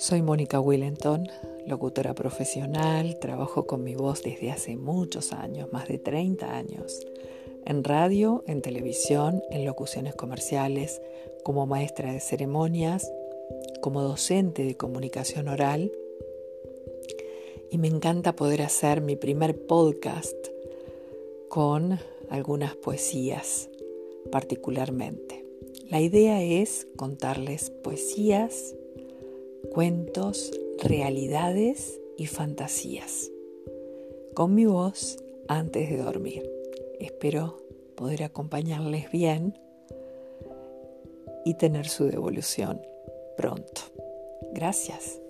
Soy Mónica Willington, locutora profesional, trabajo con mi voz desde hace muchos años, más de 30 años, en radio, en televisión, en locuciones comerciales, como maestra de ceremonias, como docente de comunicación oral y me encanta poder hacer mi primer podcast con algunas poesías particularmente. La idea es contarles poesías, cuentos, realidades y fantasías. Con mi voz antes de dormir. Espero poder acompañarles bien y tener su devolución pronto. Gracias.